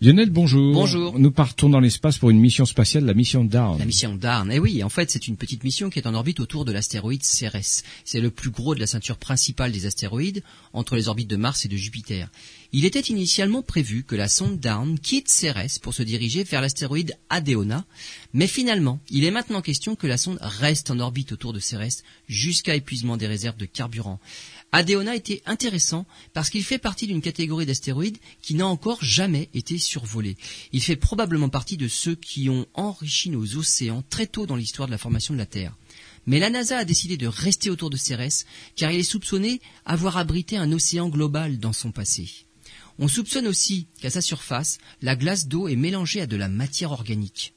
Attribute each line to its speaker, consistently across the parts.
Speaker 1: Lionel, bonjour.
Speaker 2: Bonjour.
Speaker 1: Nous partons dans l'espace pour une mission spatiale, la mission DARN.
Speaker 2: La mission DARN, eh oui, en fait c'est une petite mission qui est en orbite autour de l'astéroïde Cérès. C'est le plus gros de la ceinture principale des astéroïdes, entre les orbites de Mars et de Jupiter. Il était initialement prévu que la sonde DARN quitte Cérès pour se diriger vers l'astéroïde Adéona, mais finalement, il est maintenant question que la sonde reste en orbite autour de Cérès jusqu'à épuisement des réserves de carburant. Adéona était intéressant parce qu'il fait partie d'une catégorie d'astéroïdes qui n'a encore jamais été Il fait probablement partie de ceux qui ont enrichi nos océans très tôt dans l'histoire de la formation de la Terre. Mais la NASA a décidé de rester autour de Cérès car il est soupçonné avoir abrité un océan global dans son passé. On soupçonne aussi qu'à sa surface, la glace d'eau est mélangée à de la matière organique.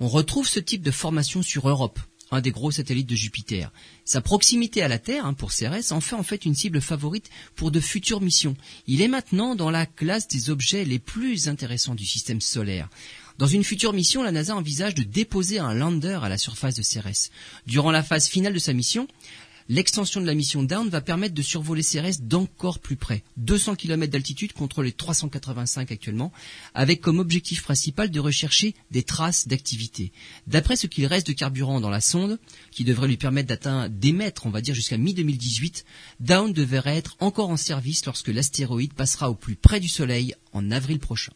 Speaker 2: On retrouve ce type de formation sur Europe, un des gros satellites de Jupiter. Sa proximité à la Terre, hein, pour Cérès, en fait en fait une cible favorite pour de futures missions. Il est maintenant dans la classe des objets les plus intéressants du système solaire. Dans une future mission, la NASA envisage de déposer un lander à la surface de Cérès. Durant la phase finale de sa mission, L'extension de la mission Down va permettre de survoler Cérès d'encore plus près, 200 km d'altitude contre les 385 actuellement, avec comme objectif principal de rechercher des traces d'activité. D'après ce qu'il reste de carburant dans la sonde, qui devrait lui permettre d'atteindre, d'émettre, on va dire, jusqu'à mi-2018, Down devrait être encore en service lorsque l'astéroïde passera au plus près du Soleil en avril prochain.